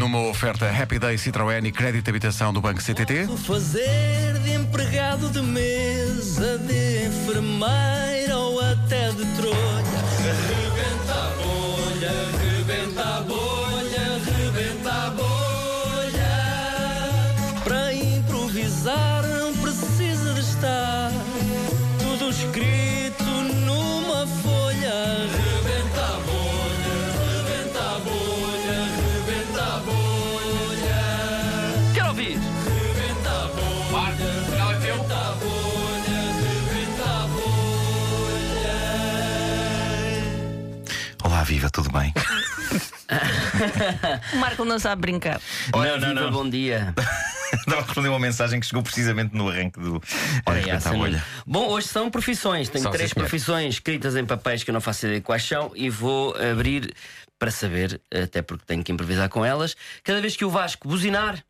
Numa oferta Happy Day Citroën e crédito de habitação do Banco CTT. Fazer de empregado de mesa, de enfermeira ou até de trolha. Ouvir! Rebenta a bolha, rebenta a bolha, rebenta a bolha. Olá, viva, tudo bem? O Marco não sabe brincar. Olha, não, viva, não. bom dia. Estava a responder uma mensagem que chegou precisamente no arranque do. Arranque essa da não- bolha. Bom, hoje são profissões. Tenho São, três profissões escritas em papéis que eu não faço ideia quais são e vou abrir para saber, até porque tenho que improvisar com elas. Cada vez que o Vasco buzinar,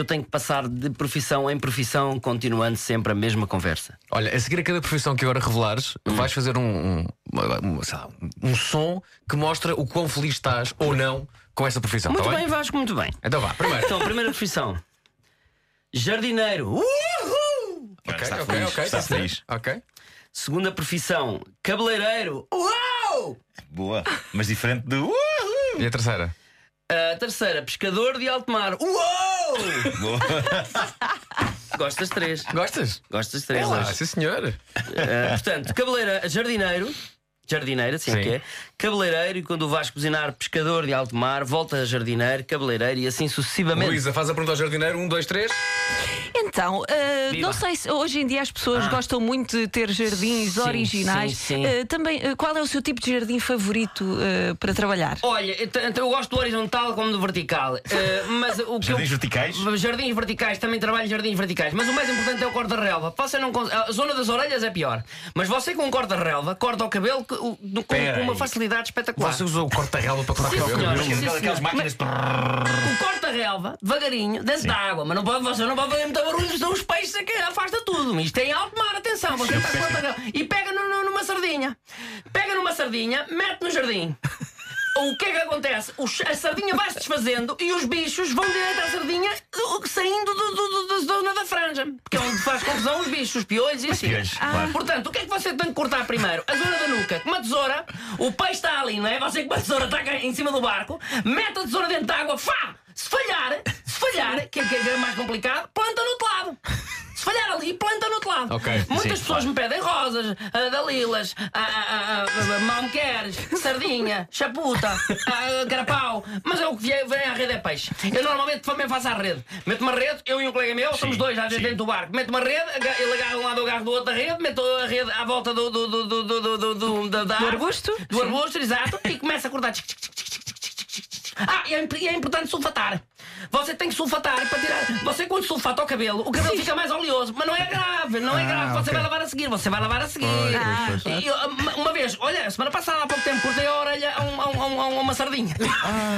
eu tenho que passar de profissão em profissão, continuando sempre a mesma conversa. Olha, a seguir a cada profissão que agora revelares, vais fazer um, um, um, lá, um som que mostra o quão feliz estás ou não com essa profissão. Muito tá bem, Vasco, muito bem. Então vá, primeiro. Então, primeira profissão: jardineiro. Uhul! ok, está ok, feliz, ok. está feliz. Ok. Segunda profissão: cabeleireiro. Uau! Boa, mas diferente do. Uhul. E a terceira? A terceira, pescador de alto mar. Uou! Gosto das três. Gostas? Gosto das três. Olá, hoje. sim senhor. Uh, portanto, cabeleira, jardineiro. Jardineiro, assim é Sim. que é. Cabeleireiro e quando o Vasco buzinar, pescador de alto mar, volta a jardineiro, cabeleireiro e assim sucessivamente. Luísa, faz a pergunta ao jardineiro: um, dois, três. Então, ah, Viva. não sei se hoje em dia as pessoas gostam muito de ter jardins Sim, originais. sim, sim. Ah, também, ah, qual é o seu tipo de jardim favorito ah, para trabalhar? Olha, então eu gosto do horizontal como do vertical. Uh, mas o que Jardins eu... verticais? Jardins verticais, também trabalho em jardins verticais. Mas o mais importante é o corta-relva. Você não A zona das orelhas é pior. Mas você com um corta-relva corta o cabelo o- do- com, com uma facilidade espetacular. Você usou o corta-relva para cortar o cabelo. Aquelas- Sim, Aquelas senhor. máquinas. O corta-relva, devagarinho, dentro da água, mas não pode, você não pode fazer muito barulho, senão os peixes é que afasta tudo. Isto é em alto mar, atenção, você está com corta-relva. E pega no- no- numa sardinha. Pega numa sardinha, mete no jardim. O que é que acontece? Os- a sardinha vai se desfazendo e os bichos vão direito à sardinha saindo do- do- do- da zona da franja. Porque é onde faz confusão os bichos, os piolhos e assim. piolhos, claro. Portanto, o que é que você tem que cortar primeiro? A zona da nuca. Com uma tesoura, o peixe está ali, não é? Você com uma tesoura está em cima do barco, mete a tesoura dentro da água, fá! Se falhar, se falhar, que é, que é mais complicado, planta no outro. Se falhar ali, planta no outro lado. Ok, Muitas sim, pessoas me pedem rosas, ah, dalilas, ah, ah, ah, ah, malmequeres, sardinha, chaputa, carapau. Mas é o que vem, vem à rede é peixe. Eu normalmente também faço à rede. Meto uma rede, eu e um colega meu, somos dois às vezes sim. dentro do barco. Meto uma rede, ele agarra um lado, eu agarro do outro da rede, meto a rede à volta do, do, do, do, do, do, do, do, árvore. arbusto? Do Sim. arbusto, exato. E começa a cortar. Ah, e é, e é importante sulfatar. Você tem que sulfatar para tirar. Você, quando sulfata o cabelo, o cabelo fica mais oleoso. Mas não é grave, não é grave. Você ok. vai lavar a seguir, você vai lavar a seguir. pois. E eu, uma- uma vez, olha, semana passada, há pouco tempo, cortei a orelha a, um- a um- a um- uma sardinha.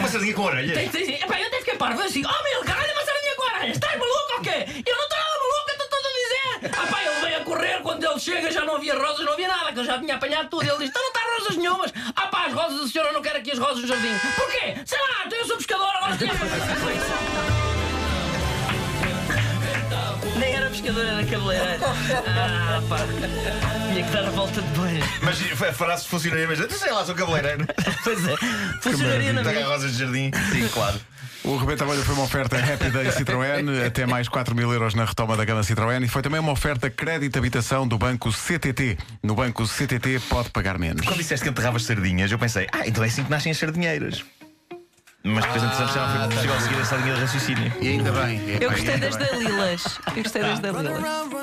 Uma sardinha com. Tem, tem, epá, eu até fiquei parvo. Eu assim, oh meu, caralho, uma sardinha com orelhas. Estás maluco ou quê? Eu não estou nada maluco, estou todo a dizer. Ah pá, ele veio a correr, quando ele chega já não havia rosas, não havia nada, que eu já tinha apanhado tudo. Ele diz, então não está rosas nenhumas. Ah pá, as rosas, a senhora não quer aqui as rosas no jardim. Porquê? Sei lá, então eu sou Nem era pescador, era cabeleireiro. Ah pá, tinha que dar a volta de dois. Mas a frase funcionaria mesmo. Sei lá, sou cabeleireiro. Pois é, funcionaria na vida. rosas de jardim. Sim, claro. O Rebenta Bolha foi uma oferta Happy Day Citroën, até mais 4 mil euros na retoma da gama Citroën e foi também uma oferta crédito habitação do Banco CTT. No Banco CTT pode pagar menos. Quando disseste que enterravas sardinhas, eu pensei, ah, então é assim que nascem as sardinheiras. Mas depois, entretanto, já não foi possível seguir essa linha de raciocínio. E ainda bem. Eu gostei das dalilas. Eu gostei das dalilas. Around, run